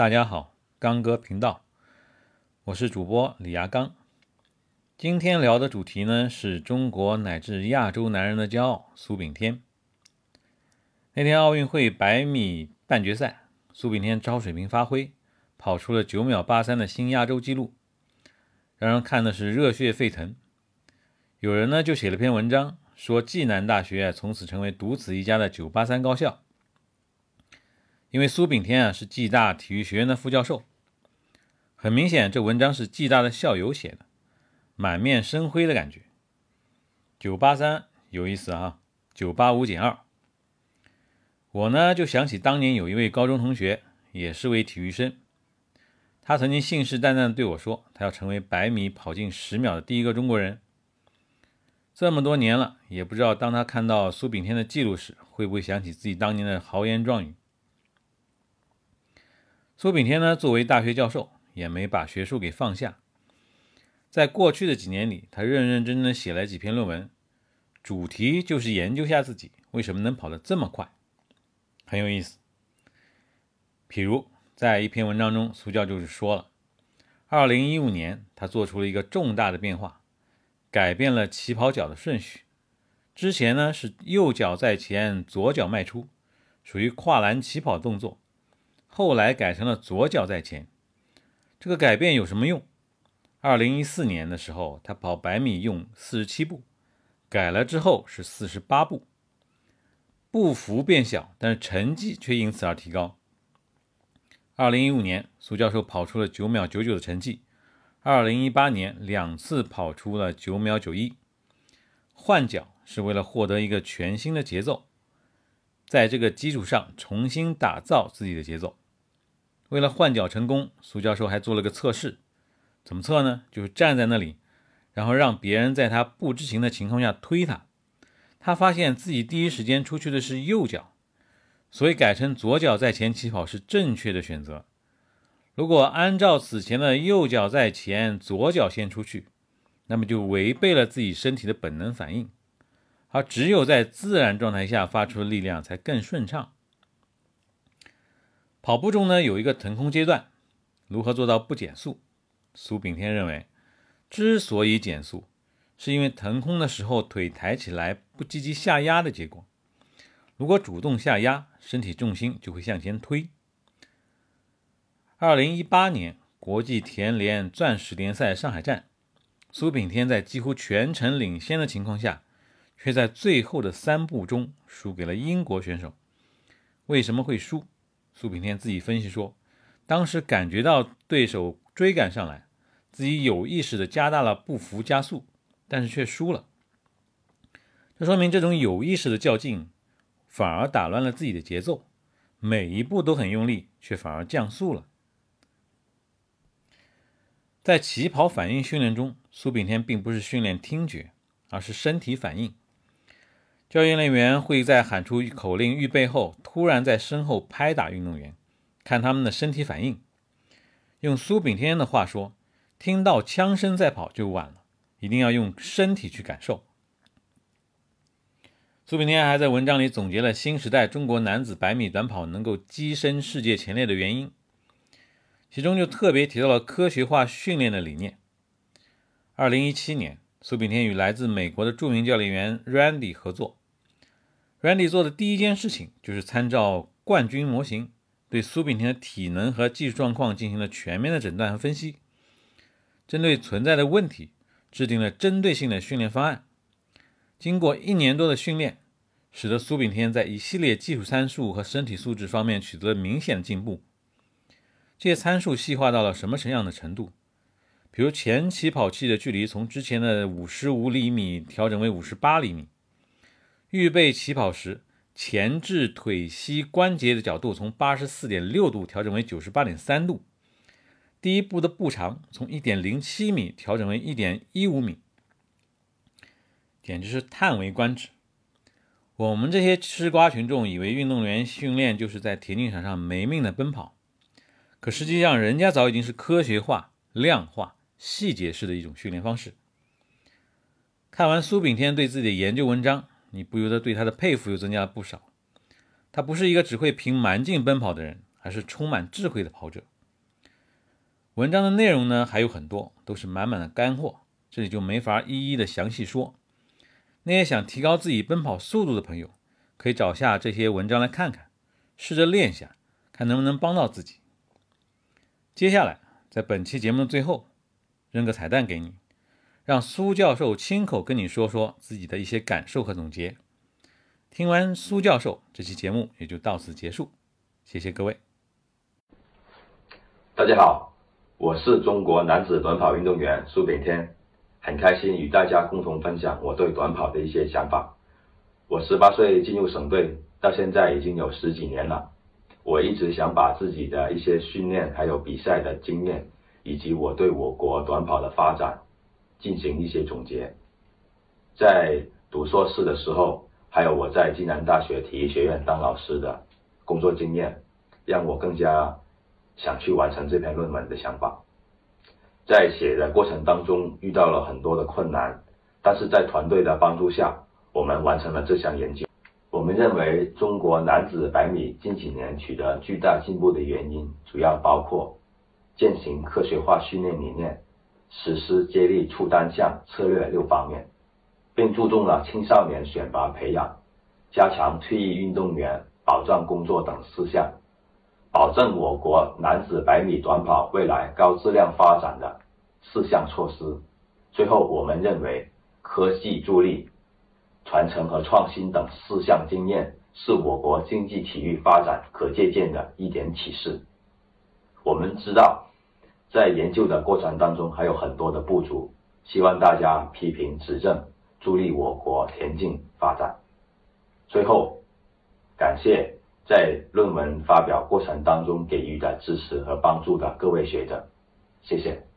大家好，刚哥频道，我是主播李亚刚。今天聊的主题呢，是中国乃至亚洲男人的骄傲苏炳添。那天奥运会百米半决赛，苏炳添超水平发挥，跑出了九秒八三的新亚洲纪录，让人看的是热血沸腾。有人呢就写了篇文章，说暨南大学从此成为独此一家的九八三高校。因为苏炳添啊是暨大体育学院的副教授，很明显这文章是暨大的校友写的，满面生辉的感觉。九八三有意思啊，九八五减二。我呢就想起当年有一位高中同学，也是位体育生，他曾经信誓旦旦地对我说，他要成为百米跑进十秒的第一个中国人。这么多年了，也不知道当他看到苏炳添的记录时，会不会想起自己当年的豪言壮语。苏炳添呢，作为大学教授，也没把学术给放下。在过去的几年里，他认认真真写了几篇论文，主题就是研究下自己为什么能跑得这么快，很有意思。譬如在一篇文章中，苏教就是说了，二零一五年他做出了一个重大的变化，改变了起跑脚的顺序。之前呢是右脚在前，左脚迈出，属于跨栏起跑动作。后来改成了左脚在前，这个改变有什么用？二零一四年的时候，他跑百米用四十七步，改了之后是四十八步，步幅变小，但是成绩却因此而提高。二零一五年，苏教授跑出了九秒九九的成绩，二零一八年两次跑出了九秒九一。换脚是为了获得一个全新的节奏，在这个基础上重新打造自己的节奏。为了换脚成功，苏教授还做了个测试。怎么测呢？就是站在那里，然后让别人在他不知情的情况下推他。他发现自己第一时间出去的是右脚，所以改成左脚在前起跑是正确的选择。如果按照此前的右脚在前，左脚先出去，那么就违背了自己身体的本能反应。而只有在自然状态下发出的力量才更顺畅。跑步中呢有一个腾空阶段，如何做到不减速？苏炳添认为，之所以减速，是因为腾空的时候腿抬起来不积极下压的结果。如果主动下压，身体重心就会向前推。二零一八年国际田联钻石联赛上海站，苏炳添在几乎全程领先的情况下，却在最后的三步中输给了英国选手。为什么会输？苏炳添自己分析说，当时感觉到对手追赶上来，自己有意识的加大了步幅加速，但是却输了。这说明这种有意识的较劲，反而打乱了自己的节奏，每一步都很用力，却反而降速了。在起跑反应训练中，苏炳添并不是训练听觉，而是身体反应。教练员会在喊出口令“预备”后，突然在身后拍打运动员，看他们的身体反应。用苏炳添的话说：“听到枪声再跑就晚了，一定要用身体去感受。”苏炳添还在文章里总结了新时代中国男子百米短跑能够跻身世界前列的原因，其中就特别提到了科学化训练的理念。二零一七年，苏炳添与来自美国的著名教练员 Randy 合作。Randy 做的第一件事情就是参照冠军模型，对苏炳添的体能和技术状况进行了全面的诊断和分析，针对存在的问题，制定了针对性的训练方案。经过一年多的训练，使得苏炳添在一系列技术参数和身体素质方面取得了明显的进步。这些参数细化到了什么什么样的程度？比如前起跑器的距离从之前的五十五厘米调整为五十八厘米。预备起跑时，前置腿膝关节的角度从八十四点六度调整为九十八点三度。第一步的步长从一点零七米调整为一点一五米，简直是叹为观止。我们这些吃瓜群众以为运动员训练就是在田径场上没命的奔跑，可实际上人家早已经是科学化、量化、细节式的一种训练方式。看完苏炳添对自己的研究文章。你不由得对他的佩服又增加了不少。他不是一个只会凭蛮劲奔跑的人，而是充满智慧的跑者。文章的内容呢还有很多，都是满满的干货，这里就没法一一的详细说。那些想提高自己奔跑速度的朋友，可以找下这些文章来看看，试着练一下，看能不能帮到自己。接下来，在本期节目的最后，扔个彩蛋给你，让苏教授亲口跟你说说自己的一些感受和总结。听完苏教授，这期节目也就到此结束。谢谢各位。大家好，我是中国男子短跑运动员苏炳添，很开心与大家共同分享我对短跑的一些想法。我十八岁进入省队，到现在已经有十几年了。我一直想把自己的一些训练、还有比赛的经验，以及我对我国短跑的发展进行一些总结。在读硕士的时候，还有我在暨南大学体育学院当老师的。工作经验让我更加想去完成这篇论文的想法。在写的过程当中遇到了很多的困难，但是在团队的帮助下，我们完成了这项研究。我们认为中国男子百米近几年取得巨大进步的原因，主要包括践行科学化训练理念，实施接力促单项策略六方面，并注重了青少年选拔培养，加强退役运动员。保障工作等四项，保证我国男子百米短跑未来高质量发展的四项措施。最后，我们认为科技助力、传承和创新等四项经验是我国竞技体育发展可借鉴的一点启示。我们知道，在研究的过程当中还有很多的不足，希望大家批评指正，助力我国田径发展。最后。感谢在论文发表过程当中给予的支持和帮助的各位学者，谢谢。